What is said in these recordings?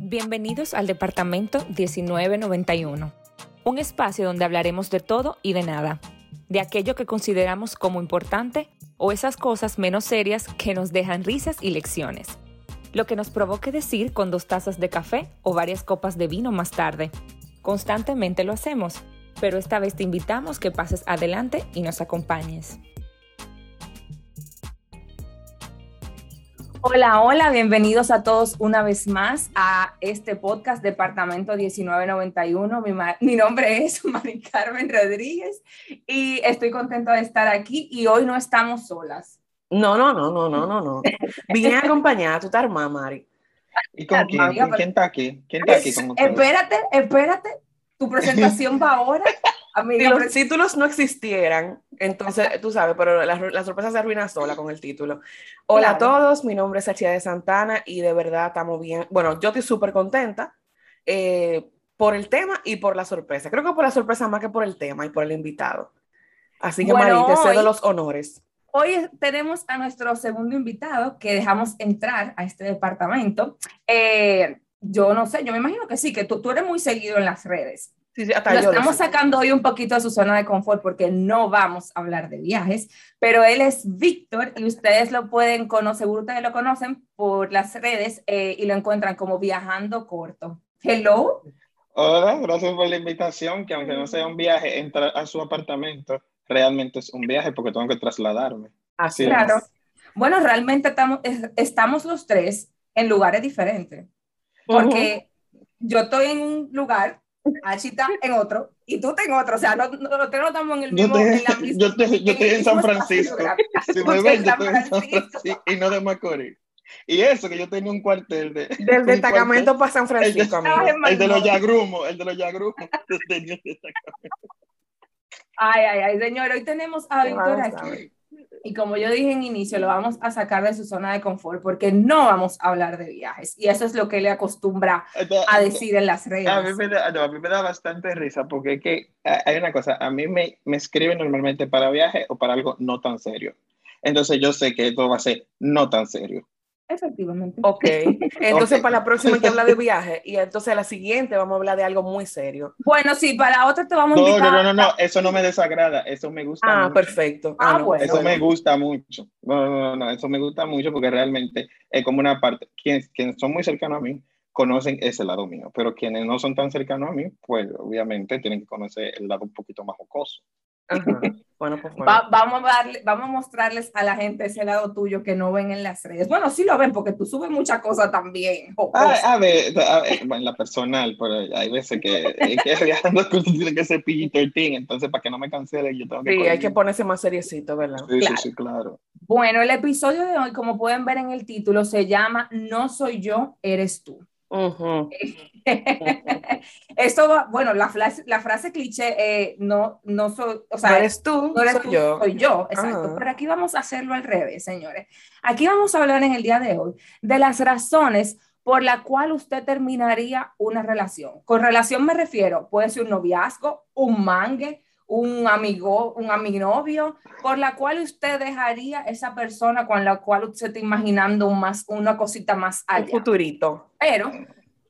Bienvenidos al Departamento 1991, un espacio donde hablaremos de todo y de nada, de aquello que consideramos como importante o esas cosas menos serias que nos dejan risas y lecciones. Lo que nos provoque decir con dos tazas de café o varias copas de vino más tarde. Constantemente lo hacemos, pero esta vez te invitamos que pases adelante y nos acompañes. Hola, hola, bienvenidos a todos una vez más a este podcast Departamento 1991. Mi, mi nombre es Mari Carmen Rodríguez y estoy contenta de estar aquí y hoy no estamos solas. No, no, no, no, no, no, no. Vine acompañada, tú estás armada, Mari. ¿Y con quién? ¿Quién está aquí? ¿Quién está aquí con Espérate, espérate. Tu presentación va ahora. si los títulos no existieran, entonces tú sabes, pero la, sorpresa se arruina sola con el título. Hola a todos, mi nombre es Achia de Santana y de verdad estamos bien. Bueno, yo estoy súper contenta eh, por el tema y por la sorpresa. Creo que por la sorpresa más que por el tema y por el invitado. Así que, bueno, Mari, te cedo los honores. Hoy tenemos a nuestro segundo invitado que dejamos entrar a este departamento. Eh, yo no sé, yo me imagino que sí, que tú, tú eres muy seguido en las redes. Sí, sí, hasta lo estamos sacando hoy un poquito de su zona de confort porque no vamos a hablar de viajes, pero él es Víctor y ustedes lo pueden conocer, seguro ustedes lo conocen por las redes eh, y lo encuentran como Viajando Corto. Hello. Hola, gracias por la invitación, que aunque no sea un viaje, entrar a su apartamento realmente es un viaje porque tengo que trasladarme. Así claro. Bueno, realmente estamos, estamos los tres en lugares diferentes, porque yo estoy en un lugar Achita en otro y tú en otro. O sea, no, no, no estamos en el mismo. Yo, estoy, yo, estoy, yo estoy en San Francisco. Si me ven, yo estoy en San Francisco y no de Macorís. Y eso, que yo tenía un cuartel de. Del destacamento para San Francisco. El de, el de los Yagrumos, el de los Yagrumos. ay, ay, ay, señor, hoy tenemos a Víctor aquí. Y como yo dije en inicio, lo vamos a sacar de su zona de confort porque no vamos a hablar de viajes. Y eso es lo que le acostumbra a decir en las redes. A mí me da, a mí me da bastante risa porque que, hay una cosa, a mí me, me escriben normalmente para viaje o para algo no tan serio. Entonces yo sé que esto va a ser no tan serio. Efectivamente. Ok. Entonces, para la próxima hay que hablar de viaje y entonces la siguiente vamos a hablar de algo muy serio. Bueno, sí, para la otra te vamos a invitar. No, no, no, eso no me desagrada, eso me gusta ah, perfecto. Ah, ah bueno. Eso me gusta mucho. No, no, no, eso me gusta mucho porque realmente es como una parte, quienes, quienes son muy cercanos a mí conocen ese lado mío, pero quienes no son tan cercanos a mí, pues obviamente tienen que conocer el lado un poquito más jocoso. Bueno, pues vamos, a darle, vamos a mostrarles a la gente ese lado tuyo que no ven en las redes. Bueno, sí lo ven porque tú subes muchas cosas también. Ah, a, ver, bueno, la personal, pero hay veces que, que las cosas tienen que ser PG-13, entonces para que no me cancelen yo tengo que... Sí, hay que ponerse más seriecito, ¿verdad? Sí, sí, sí, claro. Bueno, el episodio de hoy, como pueden ver en el título, se llama No soy yo, eres tú. Esto va, bueno, la frase, la frase cliché, eh, no, no soy, o sea, eres tú, no eres soy tú, yo. Soy yo, exacto. Pero aquí vamos a hacerlo al revés, señores. Aquí vamos a hablar en el día de hoy de las razones por la cual usted terminaría una relación. Con relación me refiero, puede ser un noviazgo, un mangue, un amigo, un amigovio, por la cual usted dejaría esa persona con la cual usted está imaginando más, una cosita más allá. Un futurito. Pero,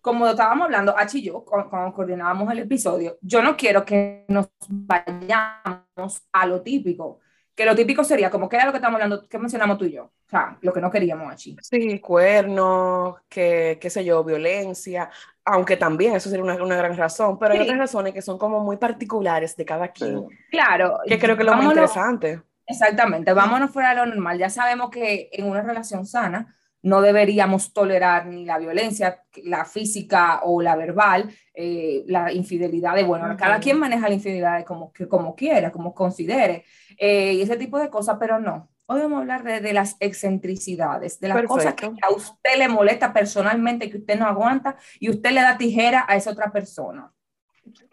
como estábamos hablando, H y yo, cuando coordinábamos el episodio, yo no quiero que nos vayamos a lo típico que lo típico sería, como que era lo que estamos hablando, que mencionamos tú y yo, o sea, lo que no queríamos aquí. Sí, cuernos, que, qué sé yo, violencia, aunque también eso sería una, una gran razón, pero hay otras razones que son como muy particulares de cada quien. Claro. Que creo que es lo más interesante. Exactamente, vámonos fuera de lo normal, ya sabemos que en una relación sana, no deberíamos tolerar ni la violencia, la física o la verbal, eh, la infidelidad de, bueno, cada quien maneja la infidelidad como, que, como quiera, como considere, eh, y ese tipo de cosas, pero no. Hoy vamos a hablar de, de las excentricidades, de las cosas que a usted le molesta personalmente, que usted no aguanta, y usted le da tijera a esa otra persona.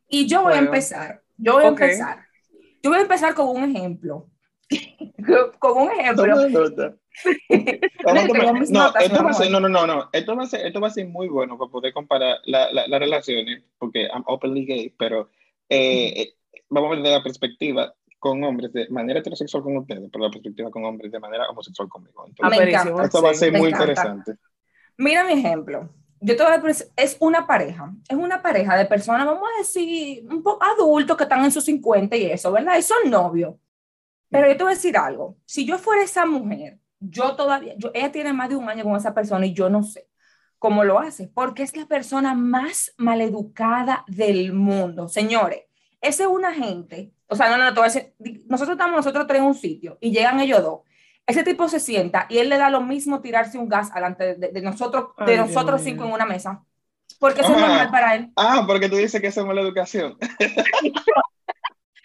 Y yo voy a empezar, yo voy a empezar, yo voy a empezar con un ejemplo. con un ejemplo. no, esto va a ser, no, no, no, no, esto va a ser, esto va a ser muy bueno para poder comparar las la, relaciones, porque I'm openly gay, pero eh, eh, vamos a ver de la perspectiva con hombres de manera heterosexual con ustedes, pero la perspectiva con hombres de manera homosexual conmigo. Ah, me encanta. Esto va a ser Me muy encanta. interesante. Mira mi ejemplo. Yo te voy a decir, es una pareja, es una pareja de personas, vamos a decir, un poco adultos que están en sus 50 y eso, ¿verdad? Y son novios. Pero yo te voy a decir algo, si yo fuera esa mujer, yo todavía, yo, ella tiene más de un año con esa persona y yo no sé cómo lo hace, porque es la persona más maleducada del mundo. Señores, ese es una gente, o sea, no, no, no, nosotros estamos nosotros tres en un sitio y llegan ellos dos. Ese tipo se sienta y él le da lo mismo tirarse un gas delante de, de nosotros, de Ay, nosotros cinco en una mesa. Porque eso es Ajá. normal para él. Ah, porque tú dices que eso es mala educación.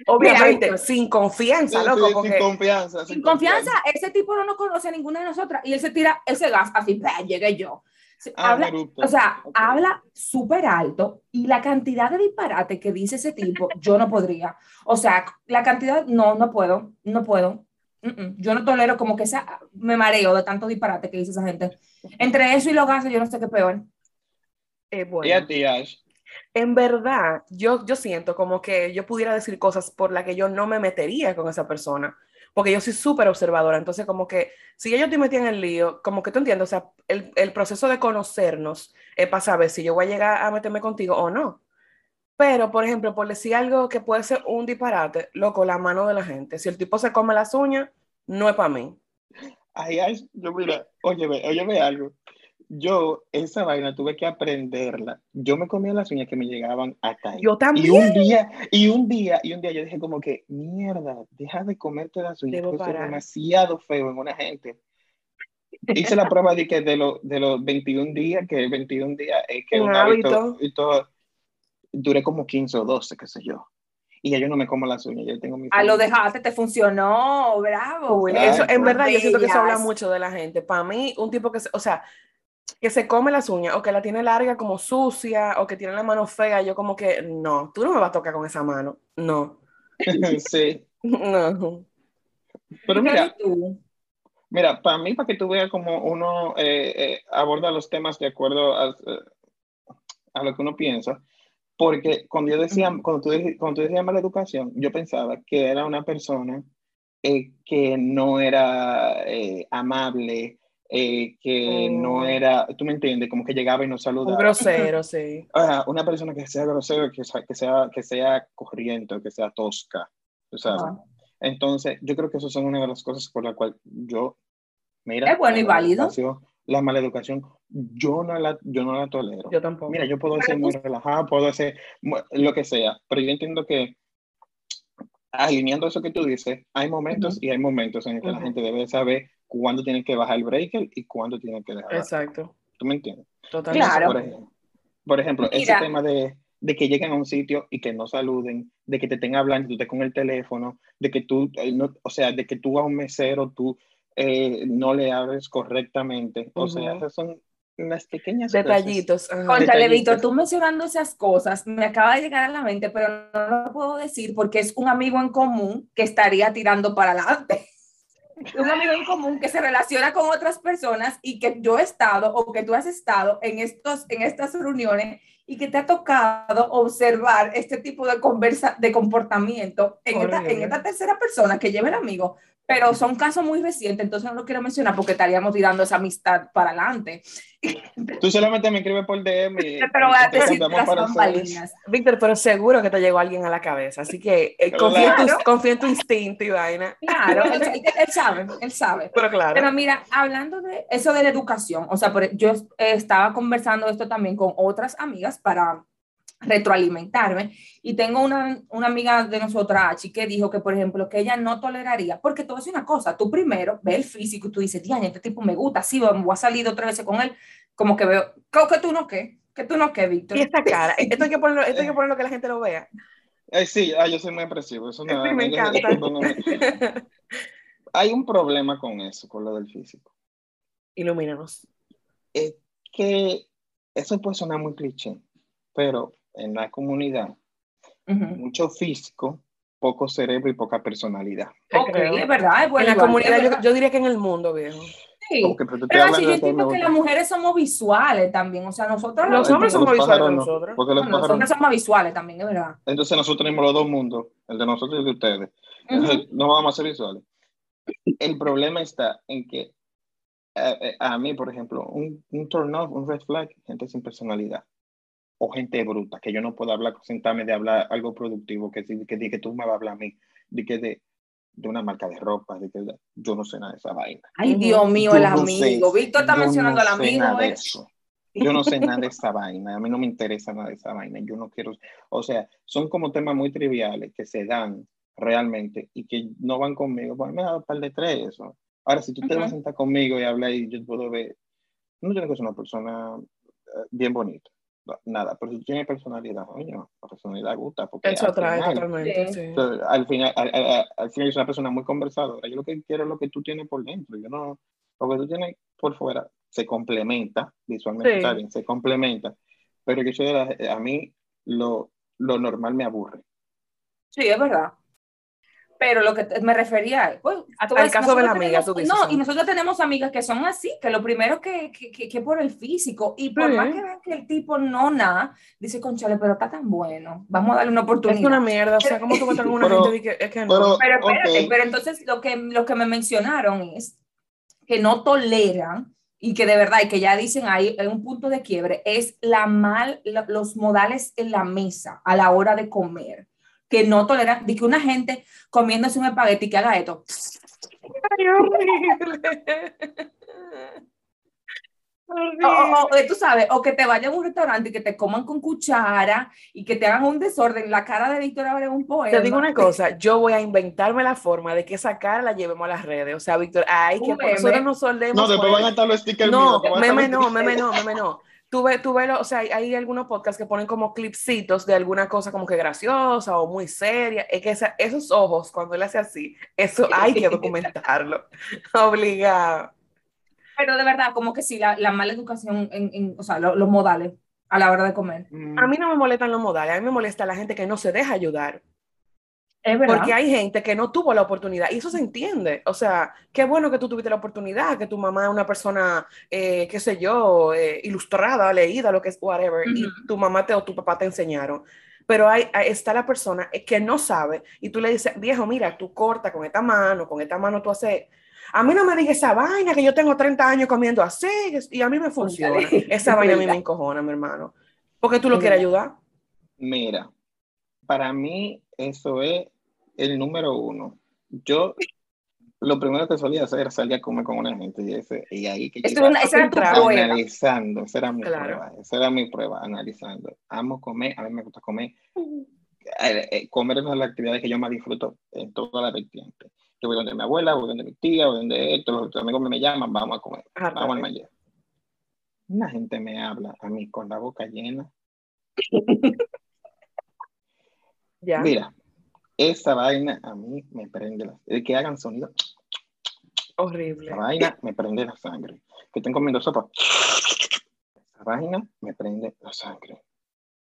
Obviamente, Mira, sin confianza, Sí, loco, sí, porque sin confianza. Sin confianza, ese tipo no nos conoce a ninguna de nosotras y él se tira ese gas así, llegué yo. Ah, habla, o sea, Ok. habla súper alto y la cantidad de disparate que dice ese tipo, yo no podría. O sea, la cantidad, no, no puedo, no puedo. Mm, mm. Yo no tolero como que esa, me mareo de tanto disparate que dice esa gente. Entre eso y los gases, yo no sé qué peor. eh, bueno. Y a ti, Ash. En verdad, yo, yo siento como que yo pudiera decir cosas por las que yo no me metería con esa persona, porque yo soy súper observadora, entonces como que si yo estoy metida en el lío, como que tú entiendes, o sea, el, el proceso de conocernos es para saber si yo voy a llegar a meterme contigo o no. Pero, por ejemplo, por decir algo que puede ser un disparate, loco, la mano de la gente. Si el tipo se come las uñas, no es para mí. Ay, Ash, yo mira, óyeme, óyeme algo. Yo esa vaina tuve que aprenderla. Yo me comía las uñas que me llegaban acá. Yo Y también. un día, y un día, y un día yo dije como que, mierda, deja de comerte las uñas, Debo que eso es demasiado feo en una gente. Hice la prueba de que de, lo- de los 21 días, que 21 días es que Un un hábito, hábito. y todo, duré como 15 o 12, qué sé yo. Y ya yo no me como las uñas, yo tengo mi A lo dejaste, te funcionó, bravo. Eso, en verdad, yo siento que eso habla mucho de la gente. Para mí, un tipo que, o sea, que se come las uñas o que la tiene larga como sucia o que tiene la mano fea, yo como que, no, tú no me vas a tocar con esa mano. No, Sí, no. pero mira. Mira, para mí, para que tú veas cómo uno eh, eh, aborda los temas de acuerdo a, eh, a lo que uno piensa, porque cuando yo decía, cuando tú, cuando tú decías mala educación, yo pensaba que era una persona eh, que no era eh, amable, eh, que Mm. no era, tú me entiendes, como que llegaba y no Un saludaba. grosero, sí. Ajá, una persona que sea grosero, que sea, que sea, que sea corriente, que sea tosca, tú sabes. Ajá. Entonces, yo creo que esas son una de las cosas por las cuales yo, mira, Es bueno la y válido. La maleducación, yo no la, yo no la tolero. Yo tampoco. Mira, yo puedo ser muy relajado, puedo mu- lo que sea, pero yo entiendo que alineando eso que tú dices, hay momentos y hay momentos en los que la Ujú. gente debe saber cuándo tiene que bajar el breaker y cuándo tiene que dejar. Exacto, ¿Tú me entiendes? totalmente. Claro. Por ejemplo, por ejemplo ese tema de, de que lleguen a un sitio y que no saluden, de que te estén hablando y tú estés con el teléfono, de que tú, eh, no, o sea, de que tú a un mesero tú eh, no le hables correctamente. O sea, esas son unas pequeñas. Detallitos. Conchale. Víctor, tú mencionando esas cosas, me acaba de llegar a la mente, pero no lo puedo decir porque es un amigo en común que estaría tirando para adelante. Un amigo en común que se relaciona con otras personas y que yo he estado o que tú has estado en, estos, en estas reuniones y que te ha tocado observar este tipo de, conversa, de comportamiento en esta, en esta tercera persona que lleva el amigo. Pero son casos muy recientes, entonces no lo quiero mencionar porque estaríamos tirando esa amistad para adelante. Tú solamente me escribes por DM y Pero voy a decir. Víctor, pero seguro que te llegó alguien a la cabeza, así que eh, confía, en tu, confía en tu instinto y vaina. Claro, él, él- él sabe, él sabe. Pero claro. Pero mira, hablando de eso de la educación, o sea, por- yo eh, estaba conversando esto también con otras amigas para retroalimentarme y tengo una, una amiga de nosotras, Achi, que dijo que, por ejemplo, que ella no toleraría, porque tú haces una cosa, tú primero ves el físico y tú dices, diane, este tipo me gusta, sí, voy a salir otra vez con él, como que veo, ¿Cómo que tú no qué? Que tú no qué, Víctor. Y esta cara, esto hay que ponerlo, esto hay que ponerlo que la gente lo vea. Eh, sí, ah, yo soy muy expresivo. Eso no, Sí, me no- encanta. eso no me- Hay un problema con eso, con lo del físico. Ilumínanos. Es que eso puede sonar muy cliché, pero en la comunidad, Ujú. mucho físico, poco cerebro y poca personalidad. Te Ok, creo. es verdad, es bueno. en la comunidad, yo, yo diría que en el mundo, viejo. Sí. Pero Pero así yo entiendo que las mujeres somos visuales también, o sea, nosotros Los Ay, hombres somos los visuales no, nosotros. Porque los Bueno, los hombres son más visuales también, es verdad. Entonces nosotros tenemos los dos mundos. el de nosotros y el de ustedes. No vamos a ser visuales. El problema está en que eh, eh, a, mí, por ejemplo, un, un turn off, un red flag, gente sin personalidad o gente bruta, que yo no puedo hablar, sentarme de hablar algo productivo, que, que, que, tú me vas a hablar a mí, de que de, de una marca de ropa, de que yo no sé nada de esa vaina. Ay, Dios mío, el amigo. Víctor está mencionando al amigo. ¿eh? Yo no sé nada de esa vaina, a mí no me interesa nada de esa vaina, yo no quiero, o sea, son como temas muy triviales que se dan realmente y que no van conmigo, pues me da un par de tres eso. Ahora, si tú te vas a sentar conmigo y hablar y yo puedo ver, no tiene que ser una persona eh, bien bonita, nada, pero si tú tienes personalidad, coño, la personalidad gusta. Porque Eso trae totalmente. al, final, al, al, final, es una persona muy conversadora. Yo lo que quiero es lo que tú tienes por dentro. Yo no, lo que tú tienes por fuera se complementa, visualmente está bien, se complementa. Pero yo soy a mí lo, lo normal me aburre. Sí, es verdad pero lo que me refería pues, al caso de la amiga, tú dices. No, y nosotros tenemos amigas que son así, que lo primero que, que, que, por el físico, y por más que vean que el tipo no nada, dice, conchale, pero está tan bueno, vamos a darle una oportunidad. Es una mierda, o sea, ¿cómo tú vas a tener una gente que es que no? Pero, espérate, pero entonces lo que, lo que me mencionaron es que no toleran y que de verdad, y que ya dicen ahí, hay un punto de quiebre, es la mal, los modales en la mesa a la hora de comer que no toleran, de que una gente comiéndose un espagueti que haga esto. Ay, O, tú sabes, o que te vayan a un restaurante y que te coman con cuchara y que te hagan un desorden. La cara de Víctor Abre un poema. Te digo una cosa, yo voy a inventarme la forma de que esa cara la llevemos a las redes. O sea, Víctor, ay, que nosotros nos soldemos. No, después van a estar los stickers. No, meme no, meme no, meme no. Tuve, tuve, o sea, hay, algunos podcasts que ponen como clipsitos de alguna cosa como que graciosa o muy seria. Es que esos ojos, cuando él hace así, eso hay que documentarlo. Obligado. Pero de verdad, como que sí, la, la mala educación, en, en o sea, los modales a la hora de comer. A mí no me molestan los modales, a mí me molesta la gente que no se deja ayudar. Porque hay gente que no tuvo la oportunidad y eso se entiende. O sea, qué bueno que tú tuviste la oportunidad, que tu mamá es una persona, eh, qué sé yo, eh, ilustrada, leída, lo que es, whatever, y tu mamá te, o tu papá te enseñaron. Pero hay, está la persona que no sabe y tú le dices, viejo, mira, tú corta con esta mano, con esta mano tú haces. A mí no me digas esa vaina que yo tengo 30 años comiendo así y a mí me funciona. Esa vaina a mí me encojona, mi hermano. Porque tú lo quieres ayudar. Mira, para mí eso es el número uno. Yo lo primero que solía hacer era salir a comer con una gente y, ese, y ahí que esa era tu prueba. analizando, esa era mi prueba, esa era mi prueba, analizando. Amo comer, a mí me gusta comer. Eh, eh, comer es una de las actividades que yo más disfruto en toda la vertiente. Yo voy donde mi abuela, voy donde mi tía, voy donde esto, los amigos me llaman, vamos a comer, vamos al mañana. Una gente me habla a mí con la boca llena. ya. Mira, esa vaina a mí me prende la El que hagan sonido. Horrible. Esa vaina me prende la sangre. Que estén comiendo sopa. Esa vaina me prende la sangre.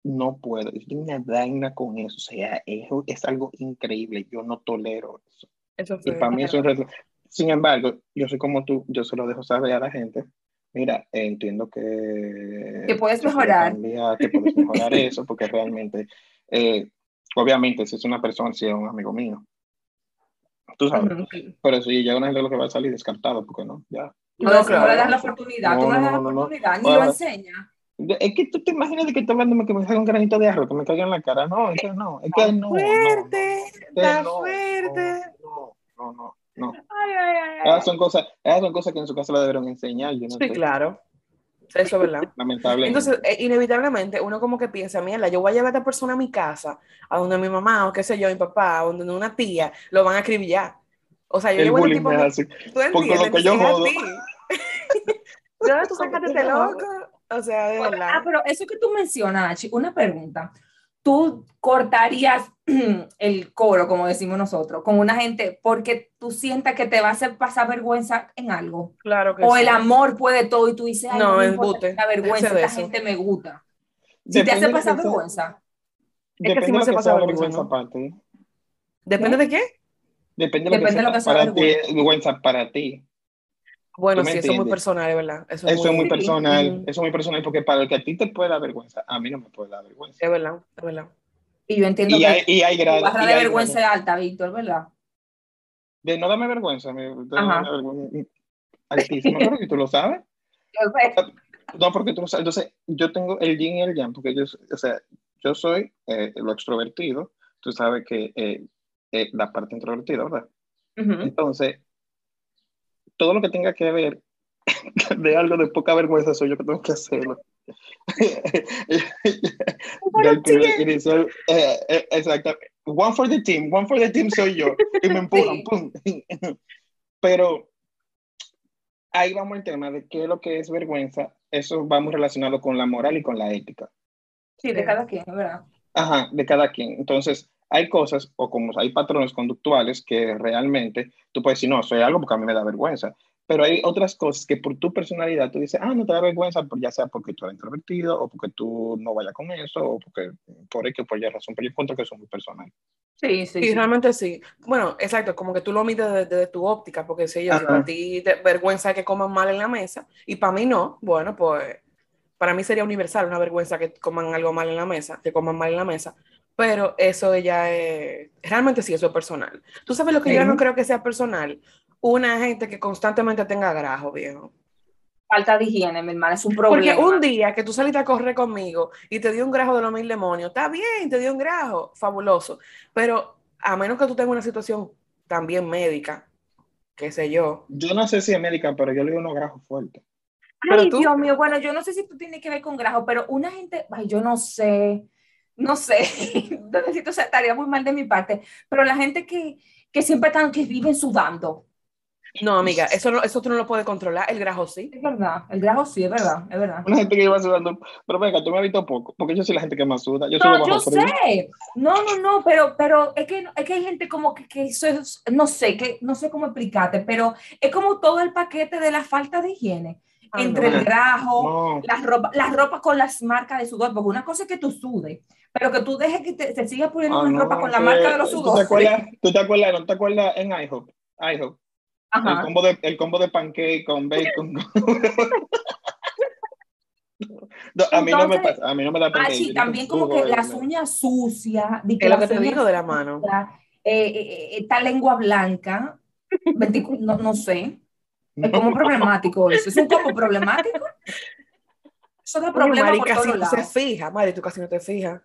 No puedo. Yo tengo una vaina con eso. O sea, eso es algo increíble. Yo no tolero eso. eso y para mí es un Sin embargo, yo soy como tú. Yo se lo dejo saber a la gente. Mira, entiendo que... Que puedes mejorar. que puedes mejorar eso, porque realmente eh, Obviamente, si es una persona, si es un amigo mío. Tú sabes. Pero si llega una gente lo que va a salir descartado, porque no, ya. No, no, le das la oportunidad, no, tú no le das la oportunidad, ni lo enseñas. Es que tú te imaginas de que estoy hablando que me salga un granito de arroz, que me caiga en la cara. No, es que no, es que no. Fuerte, está fuerte. No, no, no, no. Ay, ay, ay. Esas son cosas, esas son cosas que en su casa le debieron enseñar. Yo no sí, claro. Eso es verdad. Lamentablemente. Entonces, eh, inevitablemente, uno como que piensa, mierda, yo voy a llevar a esta persona a mi casa, a donde mi mamá, o qué sé yo, mi papá, a donde una tía, lo van a acribillar. O sea, yo llevo a tipo... Así. ¿Tú entiendes? Lo que yo jodo. ¿De tú sacaste este loco? O sea, de verdad. Ah, pero eso que tú mencionas, una pregunta tú cortarías el coro, como decimos nosotros, con una gente porque tú sientas que te va a hacer pasar vergüenza en algo. Claro que O el amor puede todo y tú dices, Ay, no, no embute. La vergüenza, esta gente me gusta. Si te hace pasar vergüenza. Es que si me hace pasar vergüenza, para ti. ¿Depende de qué? Depende de lo que, sea, para ti, vergüenza para ti. Bueno, sí, eso es muy personal, ¿verdad? Eso es, muy, personal, eso es muy personal porque para el que a ti te puede dar vergüenza, a mí no me puede dar vergüenza. Es verdad, es verdad. Y yo entiendo Y que hay, y hay grados. barra y de hay vergüenza grados. es alta, Víctor, ¿verdad? De no darme vergüenza. Me, Ajá. vergüenza. Altísimo, pero que tú lo sabes. Yo sé. No, porque tú lo sabes. Entonces, yo tengo el yin y el yang, porque yo, o sea, yo soy eh, lo extrovertido. Tú sabes que eh, eh, la parte introvertida, ¿verdad? Ujú. Entonces, todo lo que tenga que ver de algo de poca vergüenza soy yo que tengo que hacerlo. Inicio, eh, eh, exacto. One for the team, one for the team soy yo. Y me empujan, Sí. pum. Pero ahí vamos al tema de qué es lo que es vergüenza. Eso va muy relacionado con la moral y con la ética. Sí, de cada quien, verdad. Ajá, de cada quien. Entonces, hay cosas o como hay patrones conductuales que realmente tú puedes decir, no, soy algo porque a mí me da vergüenza. Pero hay otras cosas que por tu personalidad tú dices, ah, no te da vergüenza, ya sea porque tú eres introvertido o porque tú no vayas con eso o porque por X o por Y razón. Pero yo encuentro que eso es muy personal. Sí, sí, Sí, sí. realmente sí. Bueno, exacto, como que tú lo mides desde, desde tu óptica, porque si yo, si para ti te vergüenza que coman mal en la mesa, y para mí no, bueno, pues para mí sería universal una vergüenza que coman algo mal en la mesa, que coman mal en la mesa, pero eso ya es, realmente sí, eso es personal. ¿Tú sabes lo que yo no creo que sea personal? Una gente que constantemente tenga grajo, viejo. Falta de higiene, mi hermana, es un Porque problema. un día que tú saliste a correr conmigo y te dio un grajo de los mil demonios, está bien, te dio un grajo, fabuloso. Pero a menos que tú tengas una situación también médica, qué sé yo. Yo no sé si es médica, pero yo le doy unos grajos fuertes. Pero Ay, tú- Dios mío, bueno, yo no sé si tú tienes que ver con grajo, pero una gente, ay, yo no sé, no sé, necesito, o sea, estaría muy mal de mi parte, pero la gente que, que siempre están, que viven sudando, No, amiga, eso, no, eso tú no lo puedes controlar, el grajo sí. es verdad, el grajo sí, es verdad, es verdad. Una gente que iba sudando. Pero venga, tú me has visto poco, porque yo soy la gente que más suda. Yo No, yo frío. sé, no, no, no, pero, pero es que, es que hay gente como que, que eso es, no sé, que no sé cómo explicarte, pero es como todo el paquete de la falta de higiene, Ah, entre no. el grajo, No. las ropas las ropas con las marcas de sudor, porque una cosa es que tú sudes, pero que tú dejes que te, te sigas poniendo Ah, una no, ropa con la marca de los ¿Tú te sudores. acuerdas? ¿Tú te acuerdas? ¿No te acuerdas en IHOP? IHOP. El combo, de, el combo de pancake con bacon. No, a mí no me pasa, a mí no me da Ah, pancake. sí, también como que las uñas sucias, de Es lo que te digo de la mano. eh, eh, eh, esta lengua blanca, 24 no, no sé, es como problemático eso, es un combo problemático. Eso da problemas por casi todos no se lados. fija, Mari, tú casi no te fijas.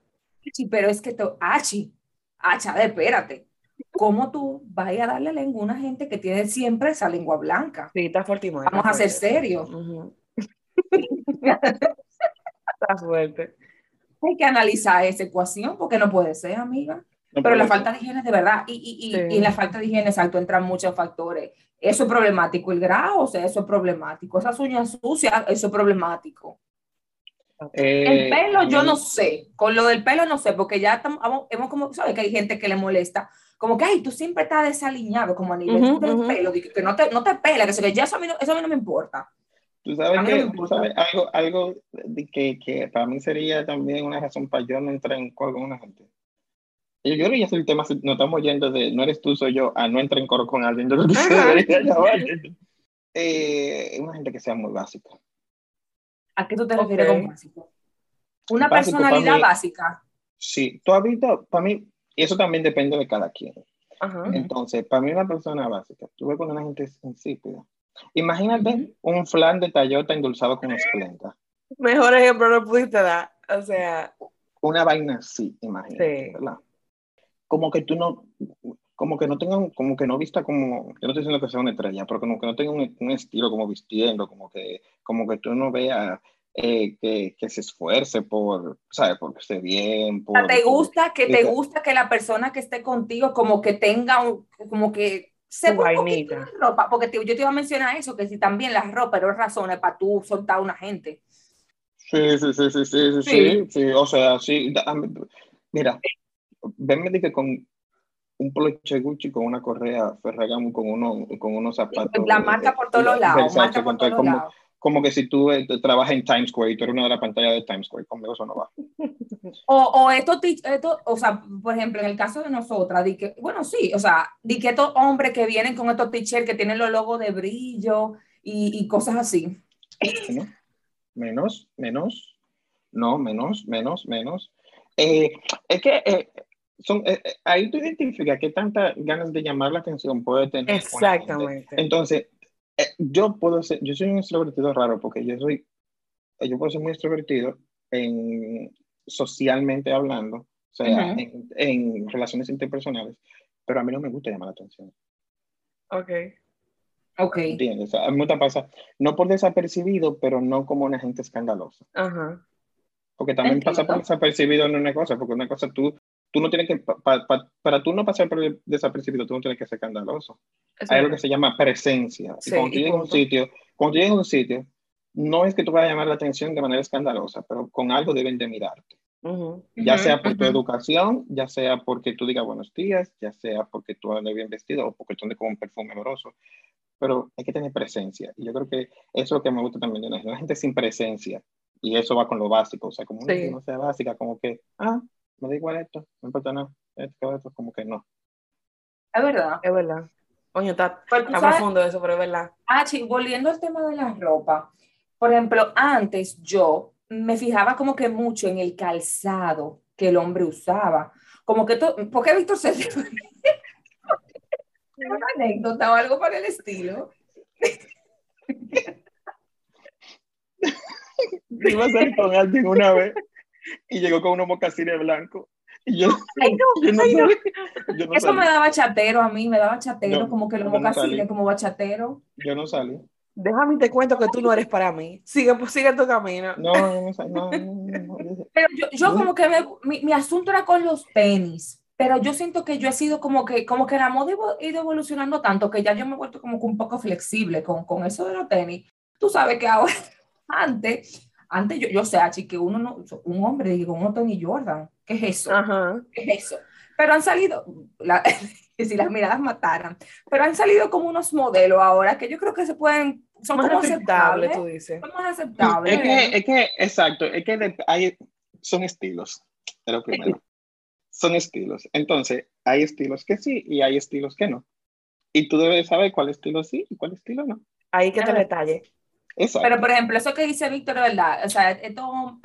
Sí, pero es que, to- achi, acha, espérate, ¿cómo tú vas a darle lengua a una gente que tiene siempre esa lengua blanca? Sí, está fuerte y mal, Vamos está a ser serios. Ujú. Está fuerte. Hay que analizar esa ecuación porque no puede ser, amiga. No Pero la falta de higiene es de verdad. Y, y, y, Sí. y la falta de higiene, exacto, entran muchos factores. Eso es problemático. El grado, o sea, eso es problemático. Esas uñas sucias, eso es problemático. Eh, El pelo, yo no sé. Con lo del pelo, no sé, porque ya estamos, hemos- como, ¿sabes? Que hay gente que le molesta. Como que, ay, tú siempre estás desaliñado, como a nivel Ujú, del ujú. pelo, que, que no te, no te pela, que, se- que ya eso a, mí no, eso a mí no me importa. Tú sabes no tú algo, algo de que, que para mí sería también una razón para yo no entrar en coro con una gente. Yo, creo que ya es el tema, si nos estamos yendo de no eres tú, soy yo, a no entrar en coro con alguien. Yo creo que se debería llamar. Eh, una gente que sea muy básica. ¿A qué tú te refieres con básico? Una Básico personalidad mí- básica. Sí, tú has visto, para mí, y eso también depende de cada quien. Ajá. Entonces, para mí una persona básica, tú ves cuando una gente es insípida. Imagínate Ujú. un flan de Toyota endulzado con esplenda. Mejor ejemplo no pudiste dar. O sea, Una vaina así, imagínate, Sí. ¿verdad? Como que tú no, como que no tenga, un- como que no vista como, yo no estoy diciendo que sea una estrella, pero como que no tenga un, un estilo como vistiendo, como que, como que tú no veas eh, que, que se esfuerce por, ¿sabes? Por que esté bien, por... te gusta que te gusta que la persona que esté contigo como que tenga un, como que se ponga un poquito vainita. de ropa, porque te- yo te iba a mencionar eso, que si también la ropa pero razones para tú soltar a una gente. Sí, sí, sí, sí, sí, sí, Sí. sí, sí, o sea, sí, mira, venme de que con un peluche Gucci, con una correa Ferragamo, con, uno, con unos zapatos. La marca por todos los lados, marca por todos como, lados. como que si tú eh, trabajas en Times Square y tú eres una de las pantallas de Times Square, conmigo eso no va. O, o estos, ti- estos, o sea, por ejemplo, en el caso de nosotras, di que, bueno, sí, o sea, di que estos hombres que vienen con estos t-shirts que tienen los logos de brillo y, y cosas así. ¿no? Menos, menos, no, menos, menos, menos. Eh, es que eh, son, eh, ahí tú identificas qué tantas ganas de llamar la atención puede tener. Exactamente. Entonces, yo puedo ser, yo soy un extrovertido raro porque yo soy, yo puedo ser muy extrovertido en, socialmente hablando, o sea, en, en, relaciones interpersonales, pero a mí no me gusta llamar la atención. Ok. Ok. ¿Entiendes? a mí me pasa, no por desapercibido, pero no como una gente escandalosa. Ajá. Porque también pasa por desapercibido en una cosa, porque una cosa tú, tú no tienes que, para tú no pasar por desapercibido, tú no tienes que ser escandaloso. Hay algo que se llama presencia. y cuando tú llegas a un sitio, cuando tú llegas a un sitio, no es que tú vayas a llamar la atención de manera escandalosa, pero con algo deben de mirarte. Ya sea por tu educación, ya sea porque tú digas buenos días, ya sea porque tú andes bien vestido o porque tú andes con un perfume oloroso, pero hay que tener presencia. Y yo creo que eso es lo que me gusta también de la gente sin presencia. Y eso va con lo básico, o sea, como una no sea básica, como que, ah, me da igual esto, no importa nada, esto, esto, como que no. Es verdad. Es verdad. Coño, está, está profundo eso, pero es verdad. Ah, sí, volviendo al tema de la ropa. Por ejemplo, antes yo me fijaba como que mucho en el calzado que el hombre usaba. Como que, todo, ¿por qué Víctor se una anécdota o algo por el estilo. Iba a salir con alguien una vez y llegó con unos mocasines blancos. Y yo, Eso me daba chatero a mí, me daba chatero, como que los mocasines, como bachatero. Yo no salí. Déjame te cuento que tú no eres para mí. Sigue, pues, sigue tu camino. No, no, no, Pero yo, yo como que mi, mi, asunto era con los tenis pero yo siento que yo he sido como que, como que la moda ha ido evolucionando tanto que ya yo me he vuelto como un poco flexible con, con eso de los tenis. Tú sabes que ahora, antes, antes yo, yo sé, que uno no, un hombre digo, uno tenis Jordan, ¿qué es eso? ¿Qué es eso? Pero han salido, la, si las miradas mataran, pero han salido como unos modelos ahora que yo creo que se pueden, son más como aceptables, tú dices. Son más aceptables. Es que, es que, exacto, es que hay, son estilos, es lo primero son estilos. Entonces, hay estilos que sí y hay estilos que no. Y tú debes saber cuál estilo sí y cuál estilo no. Ahí que te detalle. Exacto. Pero, por ejemplo, eso que dice Víctor, verdad, o sea, esto,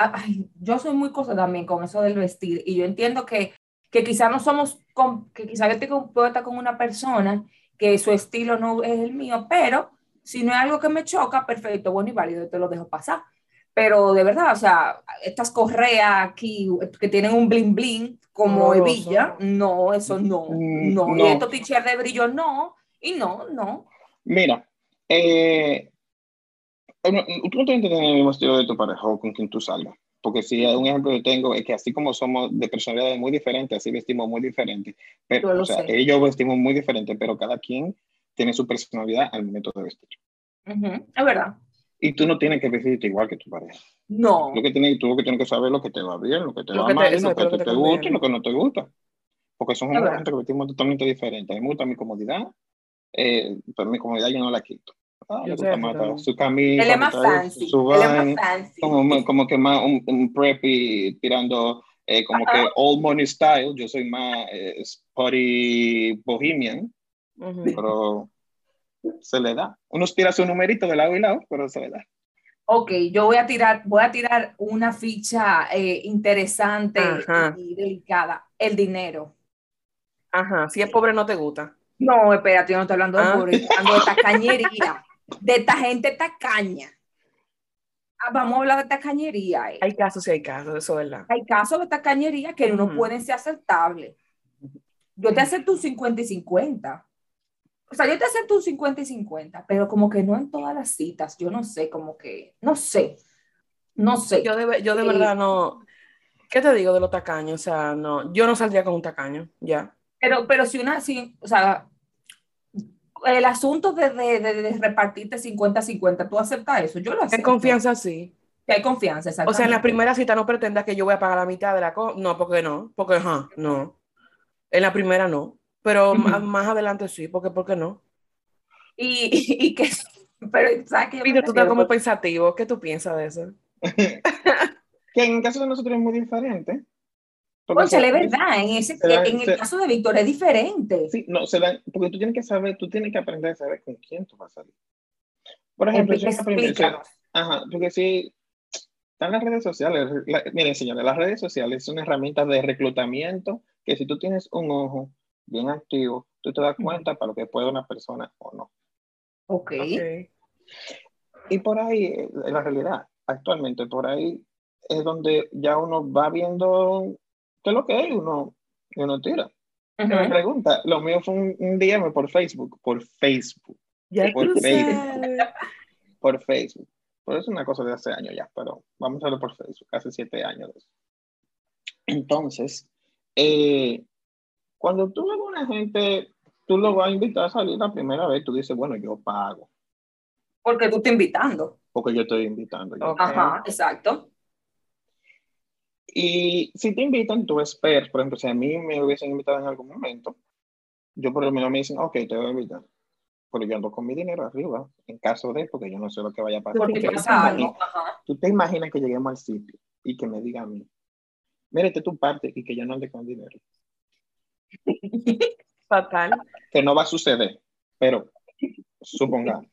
yo soy muy cosa también con eso del vestir y yo entiendo que, que quizás no somos, con, que quizás yo tengo puedo estar con una persona que su estilo no es el mío, pero si no es algo que me choca, perfecto, bueno y válido, te lo dejo pasar. Pero de verdad, o sea, estas correas aquí que tienen un bling bling, como hebilla, no, eso no, mm, no. Y estos t de brillo, no, y no, no. Mira, eh, tú no tienes que tener el mismo estilo de tu pareja o con quien tú salgas. Porque si un ejemplo que tengo es que así como somos de personalidades muy diferentes, así vestimos muy diferente. Pero, o sea, ellos vestimos muy diferente, pero cada quien tiene su personalidad al momento de vestir. Es verdad. Y tú no tienes que vestirte igual que tu pareja. No. Lo que tienes, tú lo que tienes que saber lo que te va bien, lo que te va mal, lo que, te, te, gusta y lo que no te gusta. Porque son gente que vestimos totalmente diferentes. A mí me gusta mi comodidad, eh, pero mi comodidad yo no la quito. Ah, me gusta más su camisa, Él es más fancy. Su van, Como, como, que más un, un preppy tirando eh, como que old money style. Yo soy más eh, sporty bohemian. Pero se le da. Uno tira su numerito de lado y lado, pero se le da. Ok, yo voy a tirar, voy a tirar una ficha eh, interesante y delicada. El dinero. Ajá, si es pobre no te gusta. No, espérate, yo no estoy hablando de ah. pobre, estoy hablando de tacañería, de esta gente tacaña. Ah, vamos a hablar de tacañería. Eh. Hay casos y hay casos, eso es verdad. Hay casos de tacañería que no pueden ser aceptables. Yo te acepto un 50 y 50 o sea, yo te acepto un 50 y 50, pero como que no en todas las citas, yo no sé, como que, no sé, no sé. Yo de, yo de verdad no, ¿qué te digo de los tacaños? O sea, no, yo no saldría con un tacaño, ya. Pero, pero si una, si, o sea, el asunto de, de, de, repartirte 50-50, ¿tú aceptas eso? Yo lo acepto. En confianza, sí. Que hay confianza, O sea, en la primera cita no pretendas que yo voy a pagar la mitad de la cosa. No, porque no, porque, ajá, no. En la primera no. Pero más, adelante sí, porque ¿por qué no? Y, y, que, pero ¿sabes qué? tú estás como pensativo, ¿qué tú piensas de eso? que en el caso de nosotros es muy diferente. Oye, es verdad, en, ese, en el caso de Víctor es diferente. Sí, no, se dan, porque tú tienes que saber, tú tienes que aprender a saber con quién tú vas a salir. Por ejemplo, yo ajá, porque si Están las redes sociales. miren, señores, las redes sociales son herramientas de reclutamiento que si tú tienes un ojo bien activo, tú te das cuenta para lo que puede una persona o no. Ok. okay. Y por ahí, en la realidad, actualmente, por ahí es donde ya uno va viendo qué es lo que hay, uno, uno tira. Me pregunta, lo mío fue un, un, DM por Facebook, por Facebook. Ya por Facebook. por Facebook. Por eso es una cosa de hace años ya, pero vamos a verlo por Facebook, hace siete años. Entonces, eh, cuando tú ves a una gente, tú lo vas a invitar a salir la primera vez, tú dices, bueno, yo pago. Porque tú estás invitando. Porque yo estoy invitando. Ajá, exacto. Y si te invitan, tú esperas, por ejemplo, si a mí me hubiesen invitado en algún momento, yo por lo menos me dicen, ok, te voy a invitar. Pero yo ando con mi dinero arriba, en caso de, porque yo no sé lo que vaya a pasar. Porque pasa algo. Tú te imaginas que lleguemos al sitio y que me diga a mí, mírate tu parte y que yo no ande con dinero. Fatal. Que no va a suceder, pero supongamos.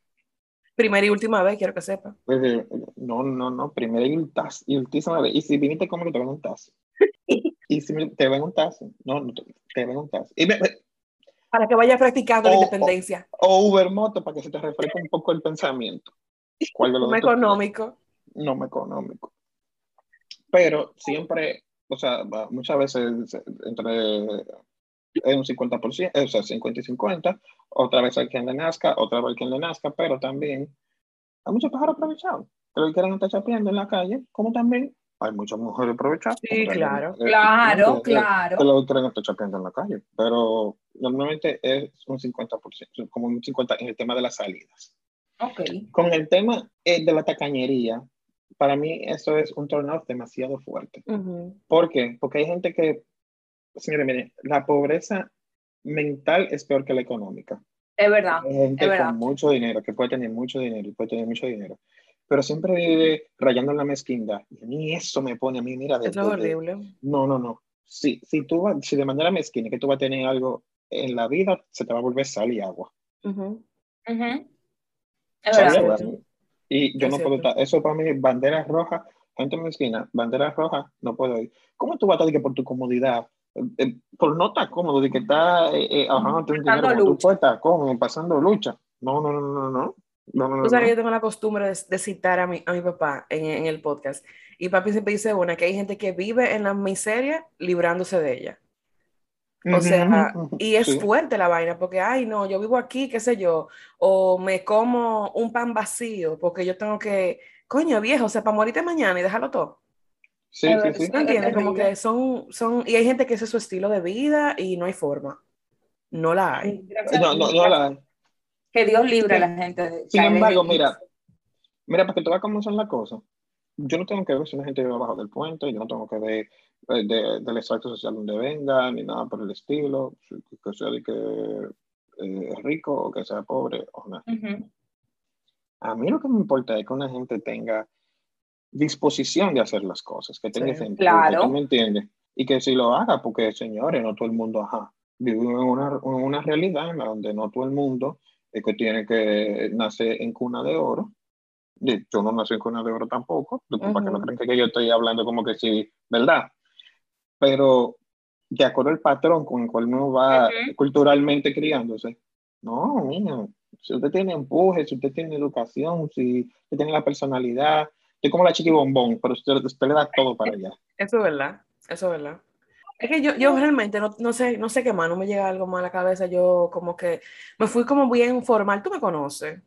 Primera y última vez, quiero que sepa. Pues, eh, no, no, no, primera y, última vez. Y si viniste conmigo, te ven un tazo. y si te ven un tazo, no, no te ven un tazo. Y para que vaya practicando la independencia. O, Uber Moto, para que se te refresque un poco el pensamiento. ¿Cuál de los no económico. No me económico. Pero siempre, o sea, muchas veces entre un 50%, o sea, 50 y 50, otra vez hay quien le nazca, otra vez hay quien le nazca, pero también hay muchos pájaros aprovechados que lo quieren estar chapeando en la calle, como también hay muchas mujeres aprovechadas. Sí, claro. claro, claro. Que lo quieren estar chapeando en la calle, pero normalmente es un 50%, como un 50% en el tema de las salidas. Okay. Con el tema eh, de la tacañería, para mí eso es un turn off demasiado fuerte. ¿Por qué? Porque hay gente que señores, miren, la pobreza mental es peor que la económica. Es verdad. Hay gente es verdad. con mucho dinero, que puede tener mucho dinero y puede tener mucho dinero, pero siempre vive rayando en la mezquindad. Y a mí eso me pone a mí, mira, de, es horrible. no, no, no. Si, si tú si de manera mezquina que tú vas a tener algo en la vida, se te va a volver sal y agua. Uh Es verdad. Y yo no puedo estar, eso para mí, banderas rojas, gente mezquina, banderas rojas, no puedo ir. ¿Cómo tú vas a estar que por tu comodidad por no estar cómodo, de que está eh, eh un dinero, tú puedes estar cómodo, pasando lucha. No, no, no, no, no. No, no, no, sabes, yo tengo la costumbre de, citar a mi, a mi papá en, en, el podcast. Y papi siempre dice una, que hay gente que vive en la miseria librándose de ella. O sea, y es fuerte la vaina, porque, ay, no, yo vivo aquí, qué sé yo, o me como un pan vacío, porque yo tengo que, coño, viejo, o sea, para morirte mañana y dejarlo todo. Sí, sí, sí. ¿No entiendes? Como que son, son, y hay gente que ese es su estilo de vida y no hay forma. No la hay. No, no, no la hay. Que Dios libre a la gente. De Sin embargo, mira, mira, para que tú veas cómo son las cosas, yo no tengo que ver si una gente vive abajo del puente, yo no tengo que ver eh, de, del extracto social donde venga, ni nada por el estilo, que sea de que eh, es rico o que sea pobre o no. A mí lo que me importa es que una gente tenga disposición de hacer las cosas, que tenga sentido, claro. me entiendes? Y que si lo haga, porque señores, no todo el mundo, ajá, vive en una, una realidad en la donde no todo el mundo es que tiene que nacer en cuna de oro. Yo no nací en cuna de oro tampoco, para que no crean que yo estoy hablando como que sí, ¿verdad? Pero de acuerdo al patrón con el cual uno va culturalmente criándose, no, mira, si usted tiene empuje, si usted tiene educación, si usted tiene la personalidad, Estoy como la chiqui bombón, pero usted, usted, le da todo para allá. Eso es verdad, eso es verdad. Es que yo, yo realmente no, no, sé, no sé qué más, no me llega algo más a la cabeza. Yo como que me fui como bien formal, tú me conoces.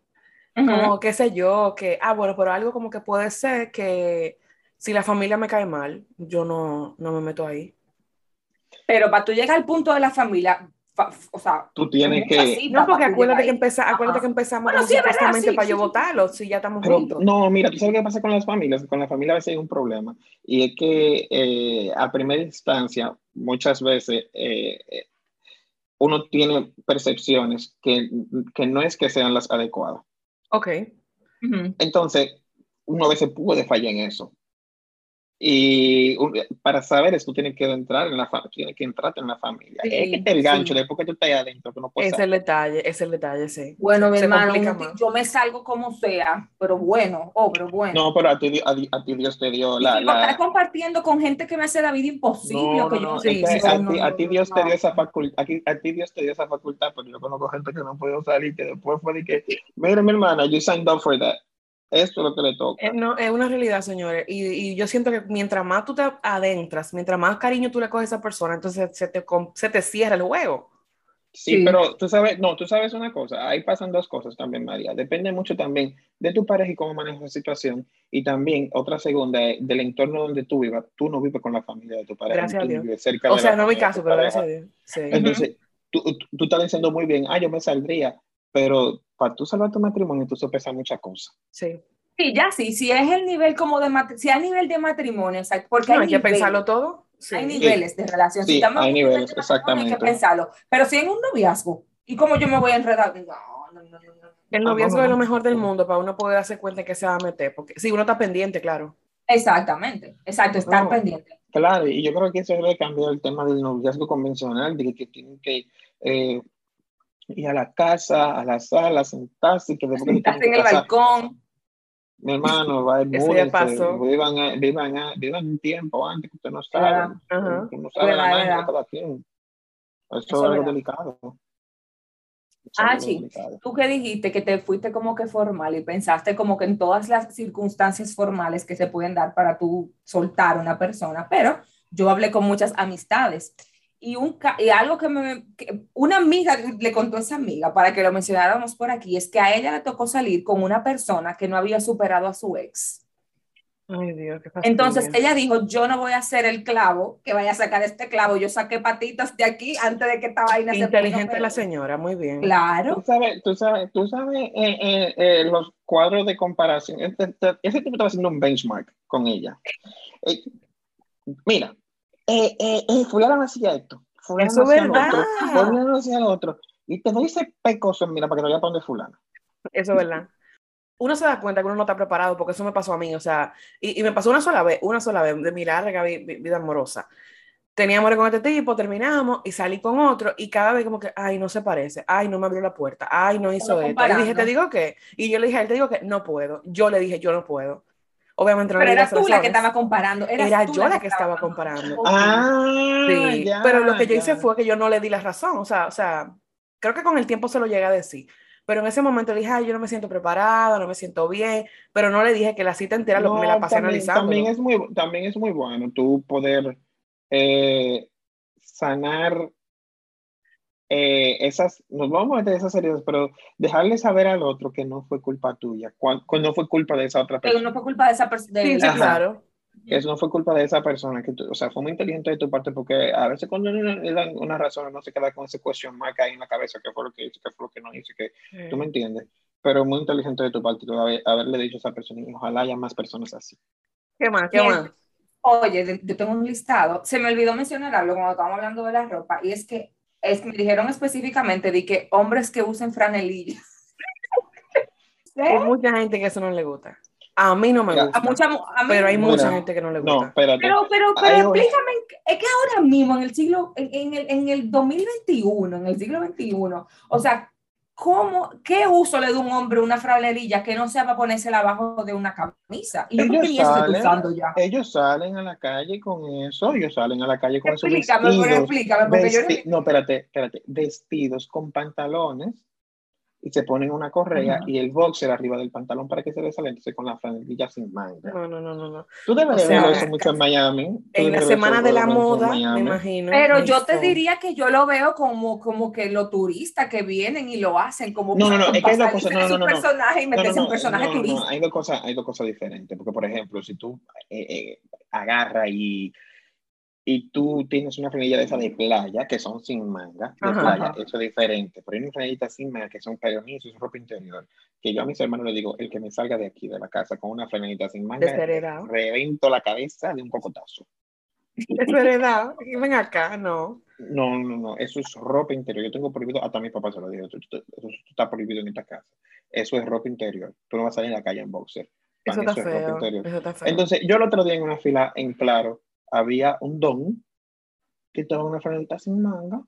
Como qué sé yo, que, ah, bueno, pero algo como que puede ser que si la familia me cae mal, yo no, no me meto ahí. Pero para tú llegar al punto de la familia, o sea, tú tienes que... no, porque acuérdate que, empeza, acuérdate que empezamos bueno, sí, para yo votarlo, si ya estamos juntos. No, mira, tú sabes qué pasa con las familias, con la familia a veces hay un problema, y es que eh, a primera instancia, muchas veces eh, uno tiene percepciones que, que, no es que sean las adecuadas. Ok. Entonces, uno a veces puede fallar en eso. Y para saber eso, tú tienes que entrar en la tienes que entrar en la familia. es que el gancho, después que tú estás ahí adentro, que no puedes. Es el detalle, es el detalle, sí. Bueno, mi hermano, yo me salgo como sea, pero bueno, oh, pero bueno. No, pero a ti, a, a ti Dios te dio la. Y la... Estás compartiendo con gente que me hace la vida imposible. No, que yo, sí, a, ti, Dios te dio esa facultad, a, ti Dios te dio esa facultad, pero yo conozco gente que no puede salir, que después fue de que, mira, mi hermana, you signed up for that. Esto es lo que le toca. Eh, no, es una realidad, señores. Y, y, yo siento que mientras más tú te adentras, mientras más cariño tú le coges a esa persona, entonces se te, se te cierra el juego. Sí, pero tú sabes, no, tú sabes una cosa, ahí pasan dos cosas también, María. Depende mucho también de tu pareja y cómo manejas la situación. Y también, otra segunda, del entorno donde tú vivas. Tú no vives con la familia de tu pareja. Gracias a Dios. o sea, no mi caso, pero gracias a Dios. Entonces, tú, tú estás diciendo muy bien, ah, yo me saldría, pero para tú salvar tu matrimonio, tú sopesas muchas cosas. Sí. Sí, ya sí, si es el nivel como de matrimonio, si es nivel de matrimonio, porque hay, que pensarlo todo. Hay niveles de relación. Sí, hay niveles, exactamente. Hay que pensarlo. Pero si en un noviazgo, ¿y cómo yo me voy a enredar? No, no, no, no. El noviazgo es lo mejor del mundo para uno poder darse cuenta que se va a meter, porque si uno está pendiente, claro. Exactamente, exacto, estar pendiente. Claro, y yo creo que eso debe cambiar el tema del noviazgo convencional, de que tienen que eh, y a la casa, a la sala, sentarse. Que después sentarse en el balcón. Mi hermano, va a vivan, vivan, vivan un tiempo antes que usted no sabe. Uh no sabe la de cada quien. Eso, es, delicado. ah, sí. Tú que dijiste que te fuiste como que formal y pensaste como que en todas las circunstancias formales que se pueden dar para tú soltar a una persona, pero yo hablé con muchas amistades y, un, y algo que, me, una amiga le contó a esa amiga para que lo mencionáramos por aquí es que a ella le tocó salir con una persona que no había superado a su ex. Ay, Dios, qué Entonces ella dijo, yo no voy a ser el clavo que vaya a sacar este clavo, yo saqué patitas de aquí antes de que esta vaina Inteligente la señora, muy bien. Claro. Tú sabes, tú sabes, tú sabes eh, eh, eh, los cuadros de comparación, este, este, ese tipo estaba haciendo un benchmark con ella. mira, eh, eh, eh, fulano hacía esto, fulano Eso es verdad. Otro, fulano hacía lo otro, y te doy ese pecoso, mira, para que te vaya para donde fulano. Eso es verdad. Uno se da cuenta que uno no está preparado, porque eso me pasó a mí, o sea, y, y me pasó una sola vez, una sola vez, de mi larga vida amorosa. Teníamos con este tipo, terminamos y salí con otro y cada vez como que, ay, no se parece, ay, no me abrió la puerta, ay, no hizo esto. Y dije, te digo qué. Y yo le dije, él te digo que no puedo. Yo le dije, yo no puedo. Obviamente no Pero era tú la que estaba comparando. Era yo la que, estaba comparando. Ah, sí. Pero lo que yo hice fue que yo no le di la razón. O sea, o sea, creo que con el tiempo se lo llega a decir. Pero en ese momento le dije, ay, yo no me siento preparada, no me siento bien, pero no le dije que la cita entera me la pasé también, analizando. También es, muy, también es muy bueno tú poder eh, sanar eh, esas, nos vamos a meter esas heridas, pero dejarle saber al otro que no fue culpa tuya, cuando, no fue culpa de esa otra persona. Que no fue culpa de esa persona. Sí, claro. Eso no fue culpa de esa persona, que o sea, fue muy inteligente de tu parte porque a veces cuando le dan una razón no se queda con ese question mark ahí en la cabeza, que fue lo que hizo, que fue lo que no hizo, que tú me entiendes. Pero muy inteligente de tu parte haberle dicho a esa persona y ojalá haya más personas así. ¿Qué más? ¿Qué más? Oye, yo tengo un listado. Se me olvidó mencionar algo cuando estábamos hablando de la ropa y es que es, me dijeron específicamente de que hombres que usen franelillas. Hay mucha gente que eso no le gusta. A mí no me gusta. pero hay mucha gente que no le gusta. No, espérate. Pero, pero, pero explícame, es que ahora mismo en el siglo, en, en, el, en el 2021, en el siglo 21, o sea, ¿Cómo, ¿Qué uso le da un hombre una fralerilla que no sea para ponérsela abajo de una camisa? Y ellos, salen, ya. ellos salen a la calle con eso, ellos salen a la calle con esos vestidos. explícame, porque yo no... espérate, espérate. Vestidos con pantalones y se ponen una correa y el boxer arriba del pantalón para que se entonces con la franelilla sin manga. No, no, no, no. Tú debes ver eso mucho en Miami. En la semana de la moda, me imagino. Pero yo te diría que yo lo veo como, como que los turistas que vienen y lo hacen como No, no, no, es que hay dos cosas, no, no, no, personaje y meterse un personaje turista. hay dos cosas, hay dos cosas diferentes, porque por ejemplo, si tú eh, eh, agarras y y tú tienes una franelilla de esa de playa, que son sin manga, de playa, eso es diferente. Pero hay una franelita sin manga, que son permisos, ropa interior, que yo a mis hermanos les digo, el que me salga de aquí, de la casa, con una franelita sin manga, revento la cabeza de un cocotazo. Desheredado, ven acá, no. No, no, no, eso es ropa interior. Yo tengo prohibido, hasta mi papá se lo dijo, eso está prohibido en esta casa. Eso es ropa interior. Tú no vas a salir en la calle en boxer. Eso está, feo, eso está feo. Entonces, yo el otro día en una fila en Claro, había un don que estaba una franelita sin manga.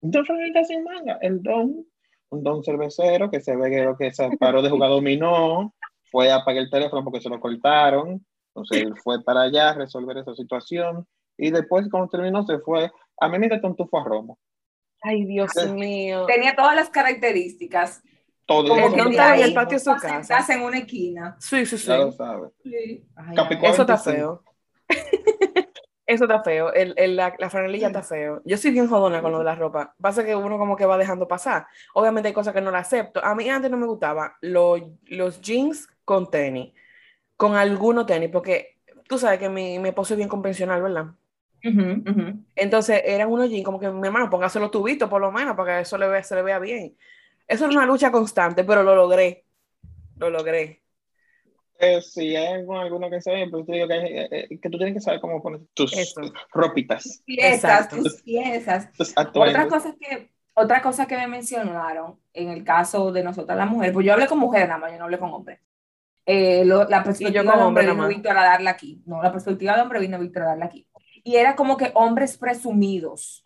Dos franelitas sin manga. El don, un don cervecero que se ve que, que se paró de jugar dominó, fue a apagar el teléfono porque se lo cortaron. Entonces, él fue para allá a resolver esa situación. Y después, cuando terminó, se fue a mí me un tufo a Romo. Ay, Dios mío. Tenía todas las características. Todo. El en el patio de su casa. Estás en una esquina. Sí, sí, sí. Ya lo sabes. Sí. eso está feo. eso está feo. El, el, la, la, franelilla está feo. Yo soy bien jodona con lo de la ropa. Pasa que uno como que va dejando pasar. Obviamente hay cosas que no la acepto. A mí antes no me gustaba los, los jeans con tenis. Con algunos tenis. Porque tú sabes que mi, mi esposo es bien convencional, ¿verdad? Entonces eran unos jeans como que mi hermano, póngase los tubitos por lo menos para que eso le vea, se le vea bien. Eso es una lucha constante, pero lo logré. Lo logré. Eh, sí, hay alguno que sabe, pero te digo que, eh, eh, que, tú tienes que saber cómo poner tus ropitas. Piezas, tus piezas. otra cosa que otra cosa que me mencionaron en el caso de nosotras las mujeres, pues yo hablé con mujeres nada más, yo no hablé con hombres. Eh, la perspectiva de hombre vino Víctor a darla aquí. No, la perspectiva de hombre vino Víctor a darla aquí y era como que hombres presumidos.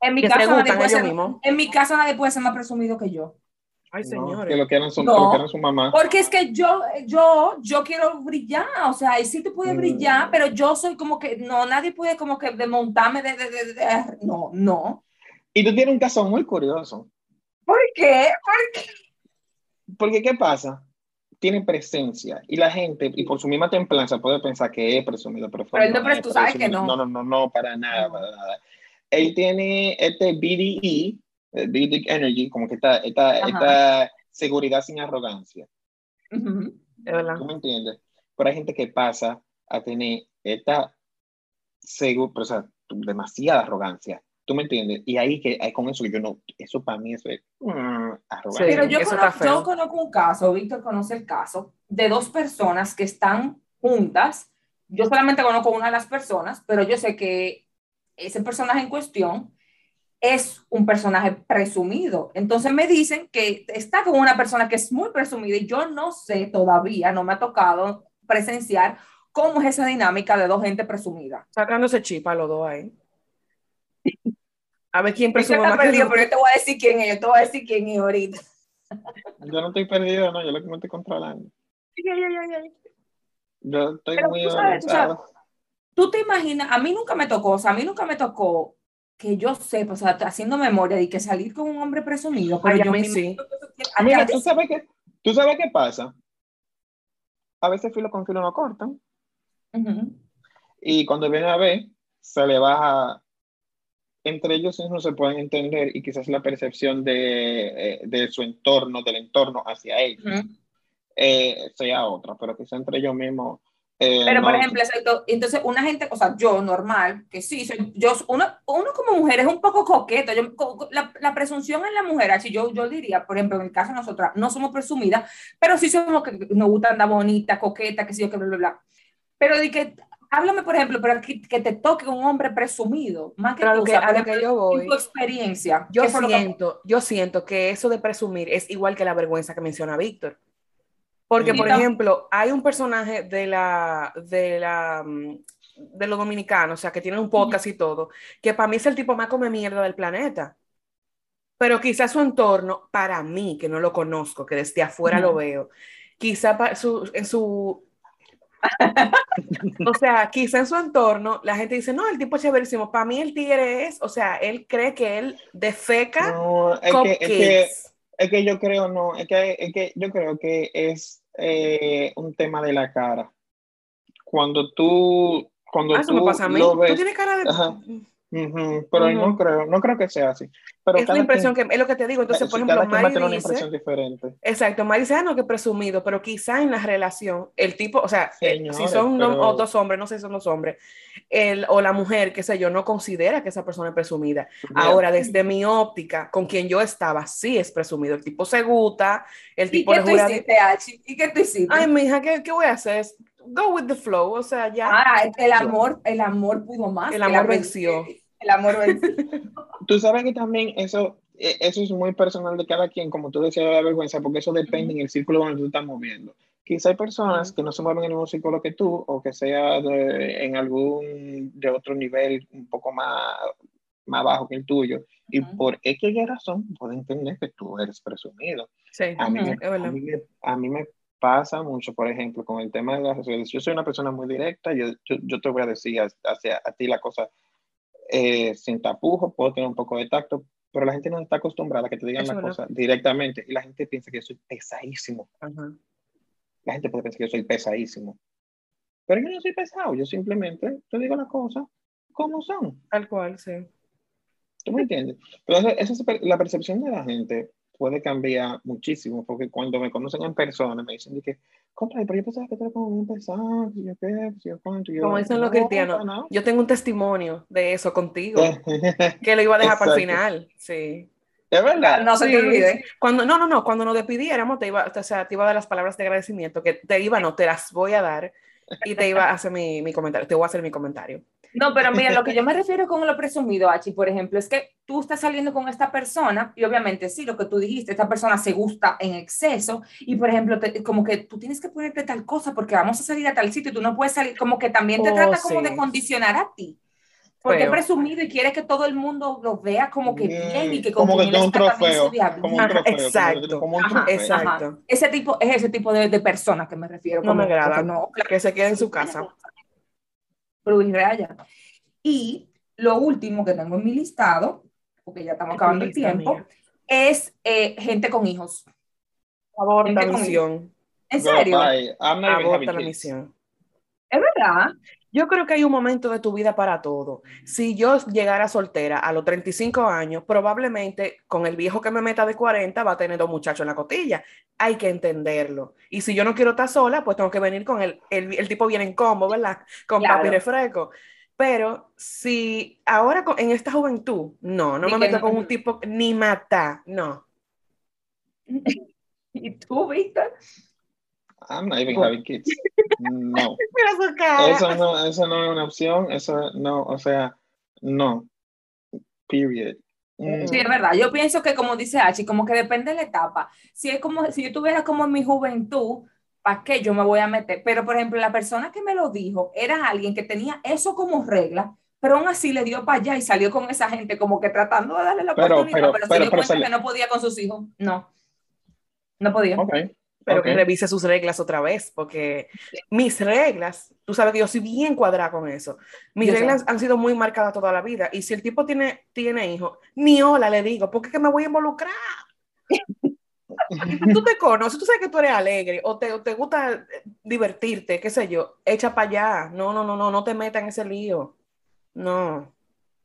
En mi, caso, nadie puede ser, en mi caso nadie puede ser más presumido que yo. Ay, señores. que lo quieran su, no, su mamá. Porque es que yo, yo, yo quiero brillar, o sea, y sí te puede mm. brillar, pero yo soy como que, no, nadie puede como que desmontarme de, de, de, de, no, no. Y tú tienes un caso muy curioso. ¿Por qué? ¿Por qué? Porque, ¿qué pasa? tiene presencia y la gente, y por su misma templanza, puede pensar que es presumido, pero, pero, no, pero tú sabes que no. No, no, no, no, para nada, para nada. Él tiene este BDE, eh, BDE Energy, como que esta, esta, esta seguridad sin arrogancia. Uh ¿Tú me entiendes? Pero hay gente que pasa a tener esta seguro, o sea, demasiada arrogancia ¿Tú me entiendes? Y ahí que con eso yo no, eso para mí es mm, Pero yo conozco, yo conozco, un caso, Víctor conoce el caso, de dos personas que están juntas. Yo solamente conozco una de las personas, pero yo sé que ese personaje en cuestión es un personaje presumido. Entonces me dicen que está con una persona que es muy presumida y yo no sé todavía, no me ha tocado presenciar cómo es esa dinámica de dos gente presumida. Sacándose chipa los dos ahí. A ver quién presume más perdido, pero yo te voy a decir quién es, yo te voy a decir quién es ahorita. Yo no estoy perdido, no, yo lo que me estoy controlando. Yo estoy muy tú, tú te imaginas, a mí nunca me tocó, o sea, a mí nunca me tocó que yo sepa, o sea, haciendo memoria de que salir con un hombre presumido, pero yo mí sí. Mira, ¿tú sabes, qué, ¿tú sabes qué pasa? A veces filo con filo no cortan. Y cuando viene a ver, se le baja entre ellos no se pueden entender y quizás la percepción de, eh, de su entorno, del entorno hacia ellos, eh, sea otra, pero quizás entre ellos mismos. Eh, pero, por ejemplo, entonces una gente, o sea, yo normal, que sí, soy, yo, uno, uno como mujer es un poco coqueto, yo, la, la, presunción en la mujer, así yo, yo diría, por ejemplo, en el caso de nosotras, no somos presumidas, pero sí somos que nos gusta andar bonita, coqueta, que sí, que bla, bla, bla. Pero de que háblame, por ejemplo, pero que, que, te toque un hombre presumido, más que, tú, que a que yo voy. Tu experiencia. Yo siento, yo siento que eso de presumir es igual que la vergüenza que menciona Víctor. Porque, por ejemplo, hay un personaje de la, de la, mm, de los dominicanos, o sea, que tiene un podcast y todo, que para mí es el tipo más come mierda del planeta. Pero quizás su entorno, para mí, que no lo conozco, que desde afuera lo veo, quizá su, en su o sea, quizá en su entorno la gente dice, no, el tipo es chéverísimo. Para mí el tigre es, o sea, él cree que él defeca no, es que, es que, es que, yo creo, no, es que, es que yo creo que es eh, un tema de la cara. Cuando tú, cuando ah, tú me pasa a mí. Ves, tú tienes cara de pero no creo, no creo que sea así. Pero es la impresión que es lo que te digo. Entonces, por ejemplo, Mari dice, una impresión diferente. Exacto, Mari dice, ah, no, que presumido, pero quizá en la relación, el tipo, o sea, si son dos hombres, no sé si son dos hombres, el, o la mujer, qué sé yo, no considera que esa persona es presumida. Ahora, desde mi óptica, con quien yo estaba, sí es presumido. El tipo se gusta, el tipo le jura. ¿Y qué tú hiciste? Ay, mija, ¿qué, ¿qué voy a hacer? Go with the flow, o sea, ya. Ah, el amor, el amor pudo más. El amor venció el amor Tú sabes que también eso, e, eso es muy personal de cada quien, como tú decías, la vergüenza, porque eso depende en el círculo donde tú estás moviendo. Quizá hay personas que no se mueven en el mismo círculo que tú o que sea en algún de otro nivel un poco más, más bajo que el tuyo y por X razón pueden entender que tú eres presumido. Sí, a, mí, a, mí, me pasa mucho, por ejemplo, con el tema de las redes. Yo soy una persona muy directa, yo, yo, te voy a decir hacia a ti la cosa eh, sin tapujo, puedo tener un poco de tacto, pero la gente no está acostumbrada a que te digan las cosas directamente y la gente piensa que yo soy pesadísimo. La gente puede pensar que yo soy pesadísimo. Pero yo no soy pesado, yo simplemente te digo las cosas como son. Tal cual, sí. ¿Tú me entiendes? Pero esa, la percepción de la gente puede cambiar muchísimo, porque cuando me conocen en persona me dicen que, compra, pero yo pensaba que era como muy pesado, yo qué, yo cuánto. Yo, como dicen los cristianos, yo tengo un testimonio de eso contigo, que lo iba a dejar para el final, sí. Es verdad. No se te olvide. Cuando, no, no, no, cuando nos despidiéramos, te iba, o sea, te iba a dar las palabras de agradecimiento, que te iba, no, te las voy a dar, y te iba a hacer mi, mi comentario, te voy a hacer mi comentario. No, pero mira, lo que yo me refiero con lo presumido, Achi, por ejemplo, es que tú estás saliendo con esta persona y obviamente sí, lo que tú dijiste, esta persona se gusta en exceso y, por ejemplo, como que tú tienes que ponerte tal cosa porque vamos a salir a tal sitio y tú no puedes salir, como que también te oh, trata como de condicionar a ti. Porque es presumido y quiere que todo el mundo lo vea como que bien y que como que un trofeo, como un trofeo, exacto, como un trofeo. exacto. Ese tipo es ese tipo de, de persona que me refiero. No me agrada, no, que se quede en su casa. Y lo último que tengo en mi listado, porque ya estamos acabando el tiempo, es eh, gente con hijos. Aborta la misión. ¿En serio? Aborta la misión. Es verdad. Yo creo que hay un momento de tu vida para todo. Si yo llegara soltera a los 35 años, probablemente con el viejo que me meta de 40 va a tener dos muchachos en la cotilla. Hay que entenderlo. Y si yo no quiero estar sola, pues tengo que venir con el, el, tipo bien en combo, ¿verdad? Con papi refresco. Pero si ahora en esta juventud, no, no me meto con un tipo ni mata, no. ¿Y tú, Víctor? I'm not even having kids. No. Eso no, eso no es una opción. Eso no, o sea, no. Period. Mm. Sí, es verdad. Yo pienso que, como dice Achi, como que depende de la etapa. Si es como, si yo tuviera como en mi juventud, ¿para qué yo me voy a meter? Pero, por ejemplo, la persona que me lo dijo era alguien que tenía eso como regla, pero aún así le dio para allá y salió con esa gente como que tratando de darle la oportunidad, pero, se dio cuenta que no podía con sus hijos. No, no podía. Okay pero que revise sus reglas otra vez, porque mis reglas, tú sabes que yo soy bien cuadrada con eso, mis reglas han sido muy marcadas toda la vida, y si el tipo tiene, tiene hijos, ni hola le digo, porque que me voy a involucrar. tú te conoces, tú sabes que tú eres alegre, o te, te gusta divertirte, qué sé yo, echa para allá, no, no, no, no, no te metas en ese lío, no.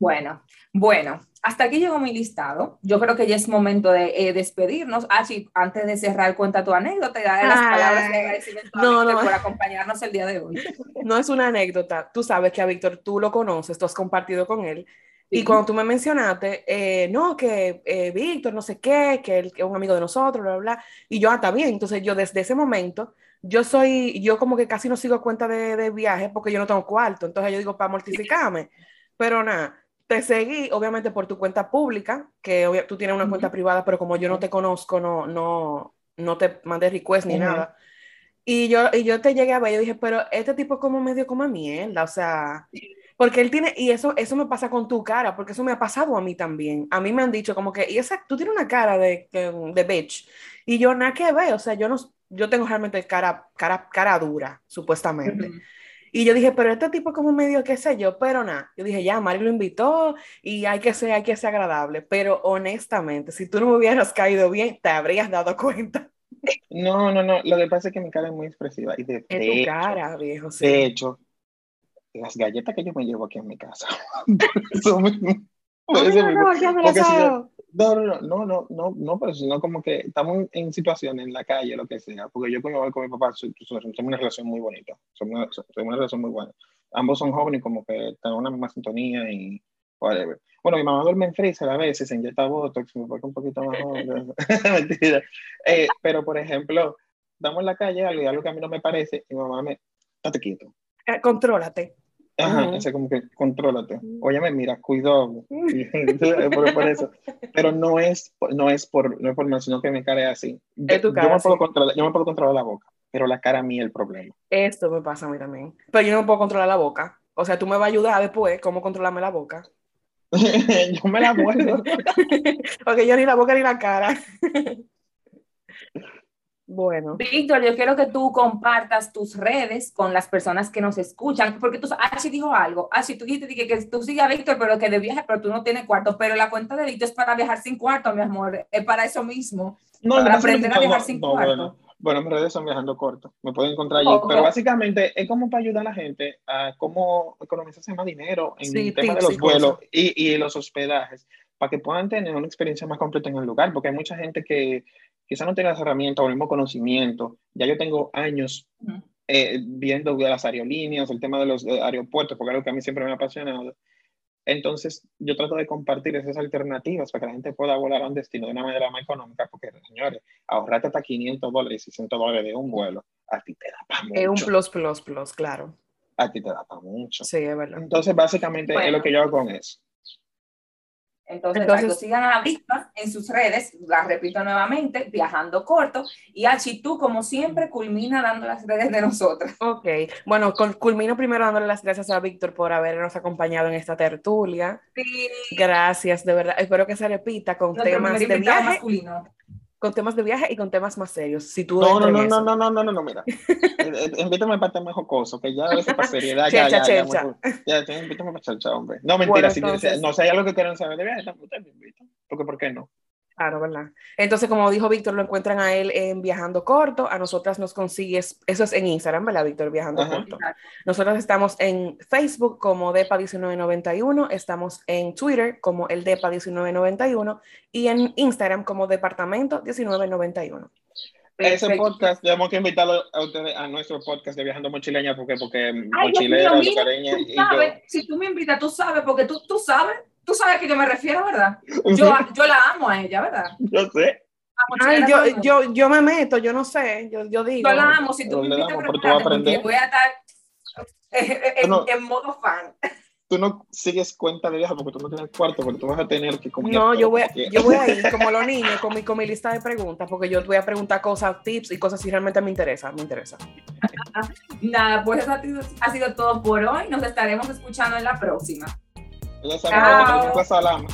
Bueno, bueno, hasta aquí llegó mi listado. Yo creo que ya es momento de eh, despedirnos. Achi, antes de cerrar, cuenta tu anécdota y darle las palabras de agradecimiento a por acompañarnos el día de hoy. No es una anécdota. Tú sabes que a Víctor tú lo conoces, tú has compartido con él. Y cuando tú me mencionaste, eh, no, que eh, Víctor, no sé qué, que él es un amigo de nosotros, bla, bla, bla. Y yo, ah, está bien. Entonces, yo desde ese momento, yo soy, yo como que casi no sigo cuenta de, de viaje porque yo no tengo cuarto. Entonces, yo digo, para mortificarme. Pero nada, te seguí, obviamente, por tu cuenta pública, que tú tienes una cuenta privada, pero como yo no te conozco, no, no, no te mandé request ni nada. Y yo, y yo te llegué a ver y dije, pero este tipo es como medio como mierda, o sea, porque él tiene, y eso, eso me pasa con tu cara, porque eso me ha pasado a mí también. A mí me han dicho como que, y esa, tú tienes una cara de, de bitch, y yo nada que ver, o sea, yo no, yo tengo realmente cara, cara, cara dura, supuestamente. Y yo dije, pero este tipo como medio, qué sé yo, pero nada. Yo dije, ya, Mari lo invitó y hay que ser, hay que ser agradable. Pero honestamente, si tú no me hubieras caído bien, te habrías dado cuenta. No, no, no. Lo que pasa es que mi cara es muy expresiva. Y de, es tu cara, viejo. Sí. De hecho, las galletas que yo me llevo aquí en mi casa. No, no, no, no, no, no, pero sino como que estamos en situaciones en la calle, lo que sea, porque yo cuando voy con mi papá somos una relación muy bonita, somos una, relación muy buena. Ambos son jóvenes como que tenemos una misma sintonía y whatever. Bueno, mi mamá duerme en freezer a veces, se inyecta botox, me pone un poquito más joven. Mentira. Eh, pero, por ejemplo, damos en la calle algo algo que a mí no me parece, y mi mamá me, date quieto. Eh, contrólate. Ajá, como que contrólate. Óyeme, mira, cuidado. por, por, eso. Pero no es, no es por, no es por sino que mi cara es así. Es tu cara, yo, me puedo controlar, yo me puedo controlar la boca. pero la cara a mí es el problema. Esto me pasa a mí también. Pero yo no puedo controlar la boca. O sea, tú me vas a ayudar después cómo controlarme la boca. yo me la muerdo. Porque yo ni la boca ni la cara. Bueno. Víctor, yo quiero que tú compartas tus redes con las personas que nos escuchan, porque tú, Archie dijo algo, Archie, tú dijiste que, que tú sigues a Víctor, pero que de viaje, pero tú no tienes cuarto, pero la cuenta de Víctor es para viajar sin cuarto, mi amor, es para eso mismo, No, para no, aprender no, a viajar sin no, cuarto. bueno. Bueno, mis redes son viajando corto, me pueden encontrar allí, Ok. pero básicamente es como para ayudar a la gente a cómo economizarse más dinero en Sí, el tema de los vuelos y, y los hospedajes, para que puedan tener una experiencia más completa en el lugar, porque hay mucha gente que quizá no tiene las herramientas o el mismo conocimiento. Ya yo tengo años eh, viendo las aerolíneas, el tema de los eh, aeropuertos, porque es algo que a mí siempre me ha apasionado. Entonces, yo trato de compartir esas alternativas para que la gente pueda volar a un destino de una manera más económica, porque, señores, ahorrarte hasta 500 dólares, 600 dólares de un vuelo, a ti te da para mucho. Es un plus, plus, plus, claro. A ti te da para mucho. Sí, es verdad. Entonces, básicamente, es Bueno. lo que yo hago con eso. Entonces, Entonces- sigan a Víctor en sus redes, las repito nuevamente, viajando corto, y Archie, tú como siempre culmina dando las redes de nosotras. Ok, bueno, cul- culmino primero dándole las gracias a Víctor por habernos acompañado en esta tertulia. Gracias, de verdad. Espero que se repita con temas de viaje, masculino. Con temas de viaje y con temas más serios. Si tú No, no, no, eso. no, no, no, no, no, mira. Eh, eh, Invítame para temas jocosos, que ya a veces para seriedad, ya, ya, ya, muy- ya, ya, invítame para chelcha, hombre. No, mentira, si, si- no sé, hay algo que quieren saber de viaje, ustedes me invitan, porque ¿por qué no? Claro, ¿verdad? Entonces, como dijo Víctor, lo encuentran a él en Viajando Corto. A nosotras nos consigues, eso es en Instagram, ¿verdad, Víctor? Viajando Ajá. Corto. Nosotros estamos en Facebook como DEPA1991, estamos en Twitter como el DEPA1991 y en Instagram como Departamento 1991. Ese podcast, tenemos que invitarlo a ustedes a nuestro podcast de Viajando Mochileña, porque, porque Ay, Mochilera, mío, mira, tú y yo. sabes, si tú me invitas, tú sabes, porque tú, tú sabes, tú sabes a qué yo me refiero, ¿verdad? Yo, yo la amo a ella, ¿verdad? Yo sé. Ay, Chilena yo, Colón. yo, yo me meto, yo no sé, yo, yo digo. Yo la amo, si tú me invitas, a voy a estar eh, en, No. en modo fan. Tú no sigues cuenta de viaje porque tú no tienes cuarto, porque tú vas a tener que comer. No, yo voy, a- yo voy a ir como los niños con mi, con mi lista de preguntas, porque yo voy a preguntar cosas, tips y cosas si realmente me interesa, me interesa. Nada, pues eso ha sido, ha sido todo por hoy. Nos estaremos escuchando en la próxima. Ya saben, Chao. que tenemos que salama.